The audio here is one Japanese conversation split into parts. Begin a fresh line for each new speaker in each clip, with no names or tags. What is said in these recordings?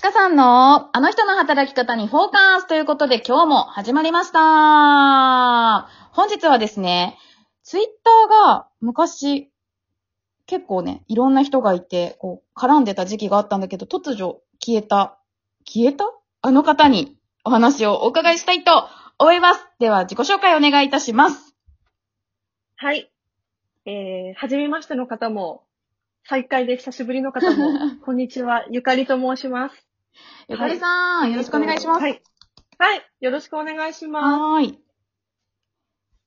ちかさんのあの人の働き方にフォーカスということで今日も始まりました。本日はですね、ツイッターが昔結構ね、いろんな人がいて、こう、絡んでた時期があったんだけど、突如消えた、消えた？あの方にお話をお伺いしたいと思います。では自己紹介お願いいたします。
はい。えー、はじめましての方も、再会で久しぶりの方も、こんにちは、ゆかりと申します。
ゆかりさん、よろしくお願いします。
はい。はい。よろしくお願いします。
はーい。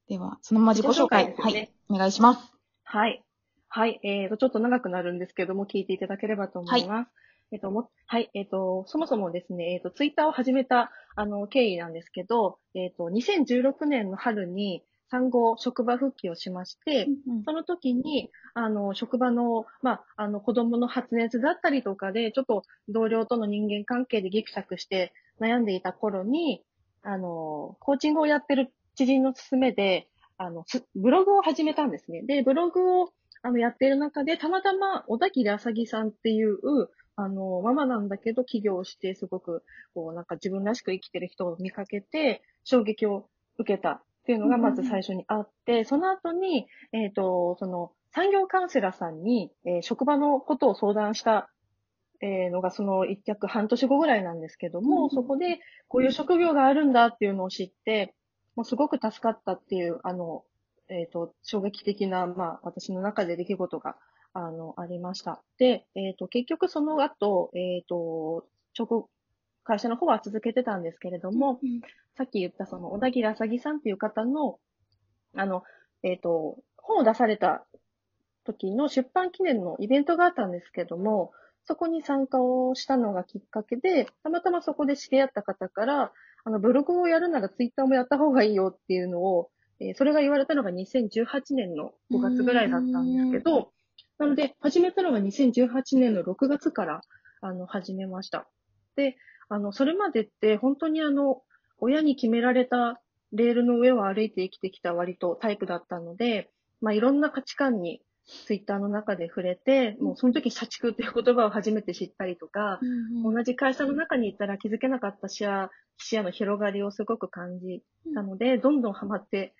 では、そのまま自己紹介、は
自己紹介ですね
い、お願いします。
はい。はい。えーと、ちょっと長くなるんですけども、聞いていただければと思います。えっと、も、はい。えっと、そもそもですね、えっと、ツイッターを始めた、あの、経緯なんですけど、えっと、2016年の春に産後職場復帰をしまして、その時に、あの、職場の、まあ、あの、子供の発熱だったりとかで、ちょっと同僚との人間関係でギクシャクして悩んでいた頃に、あの、コーチングをやってる知人の勧めで、あの、すブログを始めたんですね。で、ブログを、あの、やっている中で、たまたま、小田切あさぎさんっていう、あの、ママなんだけど、起業して、すごく、こう、なんか自分らしく生きてる人を見かけて、衝撃を受けたっていうのがまず最初にあって、その後に、えっ、と、その、産業カウンセラーさんに、えー職場のことを相談した、えーのがその一約半年後ぐらいなんですけども、
うん
そこでこういう職業があるんだっていうのを知って、もうすごく助かったっていう、あの、えっ、と、衝撃的な、まあ、私の中で出来事が、あの、ありました。で、えっ、と、結局その後、えっ、と、直、会社の方は続けてたんですけれども、さっき言ったその小田切あさぎさんっていう方の、あの、えっ、と、本を出された時の出版記念のイベントがあったんですけども、そこに参加をしたのがきっかけで、たまたまそこで知り合った方から、あの、ブログをやるならツイッターもやった方がいいよっていうのを、えーそれが言われたのが2018年の5月ぐらいだったんですけど、なので、始めたのが2018年の6月から、あの、始めました。で、あの、それまでって本当にあの、親に決められたレールの上を歩いて生きてきた割とタイプだったので、まあ、いろんな価値観にツイッターの中で触れて、もうその時社畜っていう言葉を初めて知ったりとか、同じ会社の中にいたら気づけなかった視野、視野の広がりをすごく感じたので、どんどんハマって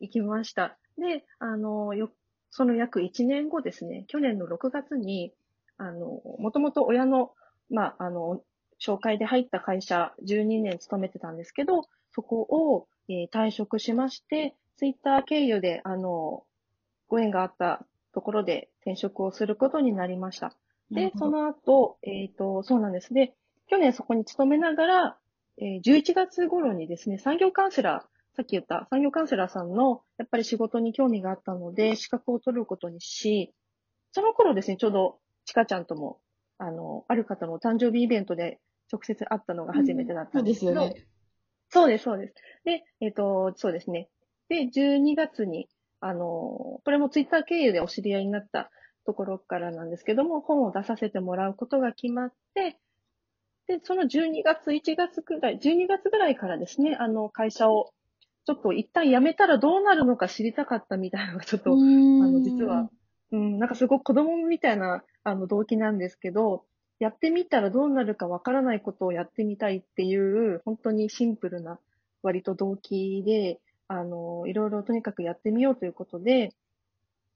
いきました。で、あの、よ、その約1年後ですね、去年の6月に、あの、もともと親の、まあ、あの、紹介で入った会社12年勤めてたんですけど、そこを、えー退職しまして、ツイッター経由で、あの、ご縁があったところで転職をすることになりました。で、その後、えっ、と、そうなんです。で、去年そこに勤めながら、えー11月頃にですね、産業カウンセラー、さっき言った産業カウンセラーさんの、やっぱり仕事に興味があったので、資格を取ることにし、その頃ですね、ちょうど、ちかちゃんとも、あの、ある方のお誕生日イベントで直接会ったのが初めてだったんですけど、
そうですよね。
そうです、そうです。で、えっ、と、そうですね。で、12月に、あの、これもツイッター経由でお知り合いになったところからなんですけども、本を出させてもらうことが決まって、で、その12月、1月くらい、12月ぐらいからですね、あの、会社を、ちょっと一旦辞めたらどうなるのか知りたかったみたいなのがちょっと、
あ
あの、実は、うん、なんかすごく子供みたいな、あの、動機なんですけど、やってみたらどうなるかわからないことをやってみたいっていう、本当にシンプルな、割と動機で、あの、いろいろとにかくやってみようということで、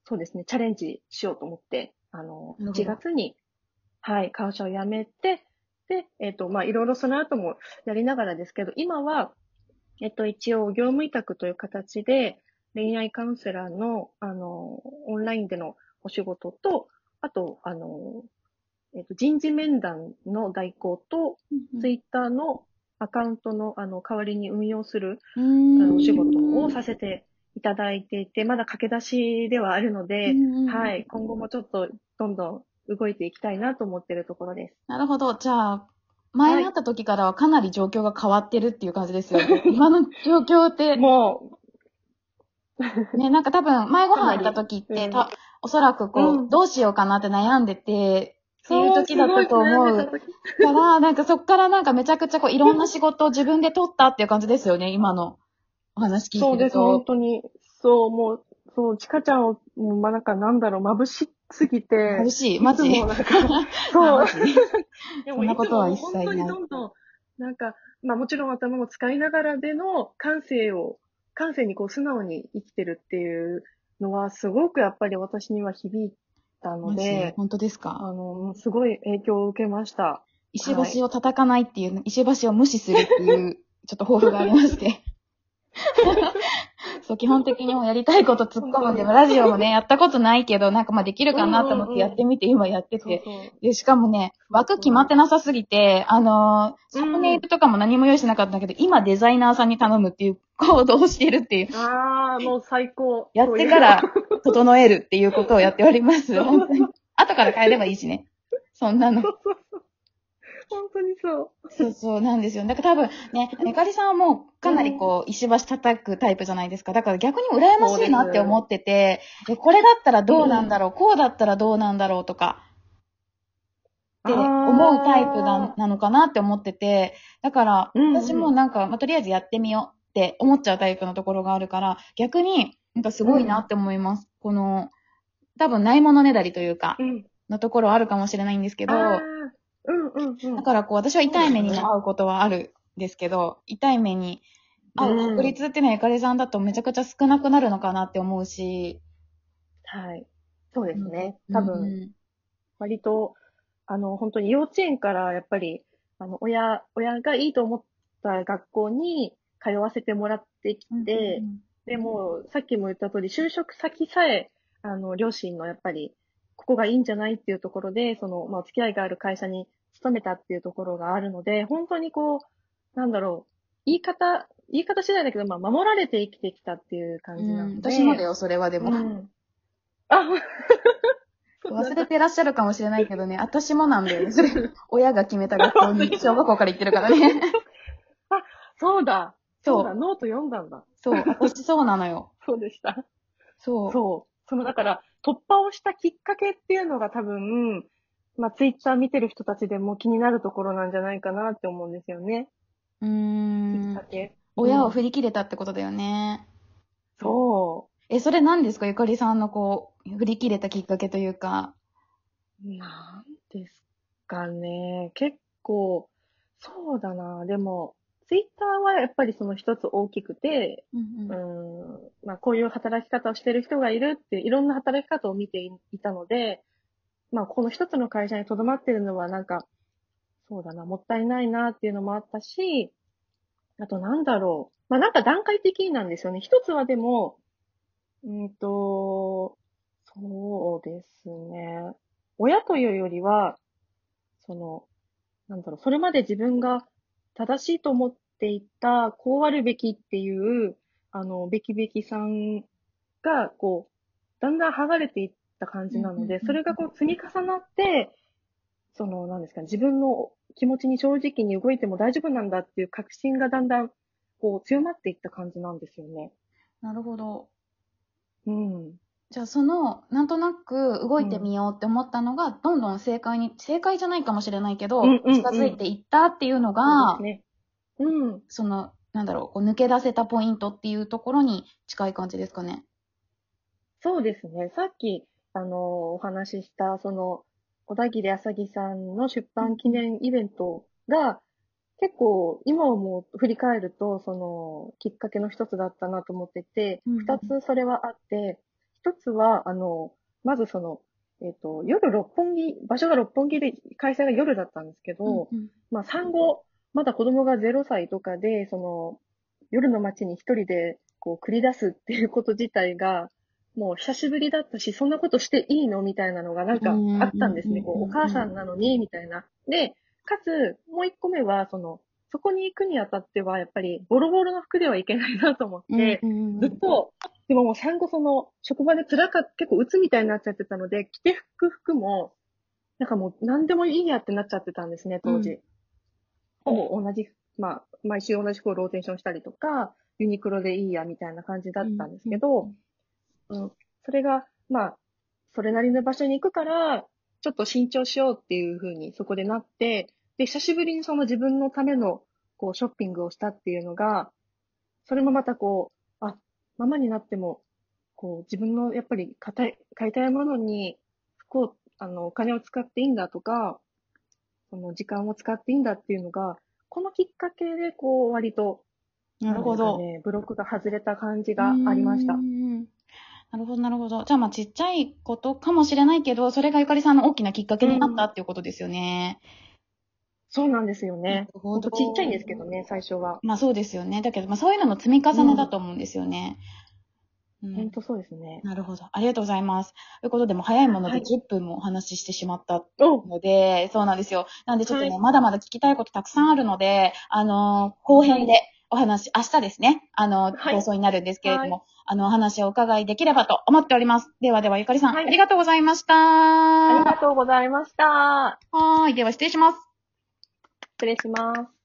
そうですね、チャレンジしようと思って、あの、
なるほど。
1月に、はい、会社を辞めて、で、えっ、と、まあ、いろいろその後もやりながらですけど、今は、えっと、一応、業務委託という形で、恋愛カウンセラーの、あの、オンラインでのお仕事と、あと、あの、えっと、人事面談の代行と、ツイッターのアカウントの、あの、代わりに運用する、あの、お仕事をさせていただいていて、まだ駆け出しではあるので、はい、今後もちょっと、どんどん動いていきたいなと思っているところです。
なるほど。じゃあ、前に会った時からはかなり状況が変わってるっていう感じですよね。今の状況って、
も
ね、なんか多分、前ご飯行った時って、おそらくこう、
うん。
どうしようかなって悩んでていう時だったと思う
そうすごい悩んでた時
から、なんかそっからなんかめちゃくちゃこう、いろんな仕事を自分で取ったっていう感じですよね、今のお話聞いてる
そうです、本
と。
当に。そう、もう、そう、ちかちゃんを、もうまあ、なんかなんだろう、眩しすぎて、
眩しい。マジ？
なんか そうで
そんなことは一切ない
本当にどんどん、なんか、まあもちろん頭も使いながらでの感性を、感性にこう素直に生きてるっていうのは、すごくやっぱり私には響いたので、
本当です
あ
か
の、すごい影響を受けました。
石橋を叩かないっていう、石橋を無視するっていう、ちょっと抱負がありまして。そう、基本的にもうやりたいこと突っ込むんで、ラジオもね、やったことないけど、なんかまあできるかなと思ってやってみて、今やってて。で、しかもね、枠決まってなさすぎて、あのー、サムネイルとかも何も用意してなかったんだけど、今デザイナーさんに頼むっていう行動をしているっていう、
ああ、もう最高。
やってから整えるっていうことをやっております。本当に。後から変えればいいしね。そんなの。
本当にそう。
そうそうなんですよ。だから多分ね、メカリさんはもうかなりこう、石橋叩くタイプじゃないですか。だから逆に羨ましいなって思ってて、えこれだったらどうなんだろう、こうだったらどうなんだろうとか、って思うタイプななのかなって思ってて、だから、
うんうん
私もなんか、まあ、とりあえずやってみようって思っちゃうタイプのところがあるから、逆になんかすごいなって思います。この、多分ないものねだりというか
う、ん。
のところはあるかもしれないんですけど、
うんうんうん。
だからこう、私は痛い目にも遭うことはあるんですけど、痛い目に遭う確率っていうのはゆかりさんだとめちゃくちゃ少なくなるのかなって思うし。
はい。そうですね。
うん
多分、割と、あの、本当に幼稚園からやっぱり、あの、親、親がいいと思った学校に通わせてもらってきて、でも、さっきも言った通り、就職先さえ、あの、両親のやっぱり、ここがいいんじゃないっていうところで、その、まあ、お付き合いがある会社に勤めたっていうところがあるので、本当にこう、なんだろう、言い方、言い方次第だけど、まあ、守られて生きてきたっていう感
うん
じなので。
私もだよ、それはでも。
うん。あ、
忘れてらっしゃるかもしれないけどね、私もなんだよね。それ、親が決めた学校に 小学校から行ってるからね。
そうだ。
そう
そうだ、ノート読んだんだ。
そう、私そうなのよ。
そうでした。
そう。
そう。その、だから、突破をしたきっかけっていうのが多分、まあ、ツイッター見てる人たちでも気になるところなんじゃないかなって思うんですよね。
うー
きっ
ん
か。け。
親を振り切れたってことだよね。
そ
え、それ何ですか？ゆかりさんのこう、振り切れたきっかけというか。
う。なんですかね。結構、そうだな。でも、ツイッターはやっぱりその一つ大きくて、
うん
うーん、まあこういう働き方をしてる人がいるって、いろんな働き方を見ていいたので、まあこの一つの会社に留まってるのはなんか、そうだな、もったいないなっていうのもあったし、あとなんだろう。まあなんか段階的なんですよね。一つはでも、うんと、そうですね。親というよりは、その、なんだろう、それまで自分が正しいと思っていた、こうあるべきっていう、あの、べきべきさんが、こう、だんだん剥がれていった感じなので、それがこう積み重なって、その、なんですかね、自分の気持ちに正直に動いても大丈夫なんだっていう確信がだんだん、こう、強まっていった感じなんですよね。
なるほど。
うん。
じゃあその、なんとなく動いてみようって思ったのが、どんどん正解に、正解じゃないかもしれないけど、
うんうんうん
近づいていったっていうのが、
ね。うん。
その、なんだろう、こう抜け出せたポイントっていうところに近い感じですかね。
そうですね。さっき、あの、お話しした、その、小田切あさぎさんの出版記念イベントが、結構、今思う、振り返ると、その、きっかけの一つだったなと思ってて
うんうん、
二つそれはあって、一つは、あの、まずその、えっ、と、夜六本木、場所が六本木で、開催が夜だったんですけど、
うん
まあ産後、まだ子供が0歳とかで、その、夜の街に一人で、こう、繰り出すっていうこと自体が、もう久しぶりだったし、そんなことしていいのみたいなのがなんかあったんですね。
うん
こう、お母さんなのに、みたいな。で、かつ、もう一個目は、その、そこに行くにあたっては、やっぱり、ボロボロの服ではいけないなと思って、
うんうんうん
ずっと、でももう産後その、職場で辛かった、結構鬱みたいになっちゃってたので、着て服服も、なんかもう何でもいいやってなっちゃってたんですね、当時。
う
ほぼ同じ、まあ、毎週同じ服をローテーションしたりとか、ユニクロでいいやみたいな感じだったんですけど、うん、それが、まあ、それなりの場所に行くから、ちょっと慎重しようっていう風にそこでなって、で、久しぶりにその自分のための、こう、ショッピングをしたっていうのが、それもまたこう、あ、ママになっても、こう、自分のやっぱり買いたい、買いたいものにこう、あの、お金を使っていいんだとか、その時間を使っていいんだっていうのが、このきっかけで、こう、割と、
なるほど。
ね、ブロックが外れた感じがありました
なるほど、なるほど。じゃあ、まあ、ちっちゃいことかもしれないけど、それがゆかりさんの大きなきっかけになったっていうことですよね。
そうなんですよね。
ほ
ほん
ど
とちっちゃいんですけどね、最初は。
まあ、そうですよね。だけど、まあ、そういうのの積み重ねだと思うんですよね。うん
ほんとそうですね。
なるほど。ありがとうございます。ということで、もう早いもので
はい
10分もお話ししてしまった
お
ので、そうなんですよ。なんでちょっとね、
はい
まだまだ聞きたいことたくさんあるので、あのー後編でお話、明日ですね、あのー
はい
放送になるんですけれども、
は
あの、お話をお伺いできればと思っております。ではでは、ゆかりさん、
はい
ありがとうございました。
あり
は
がとうございました。
ーい。では、失礼します。
失礼します。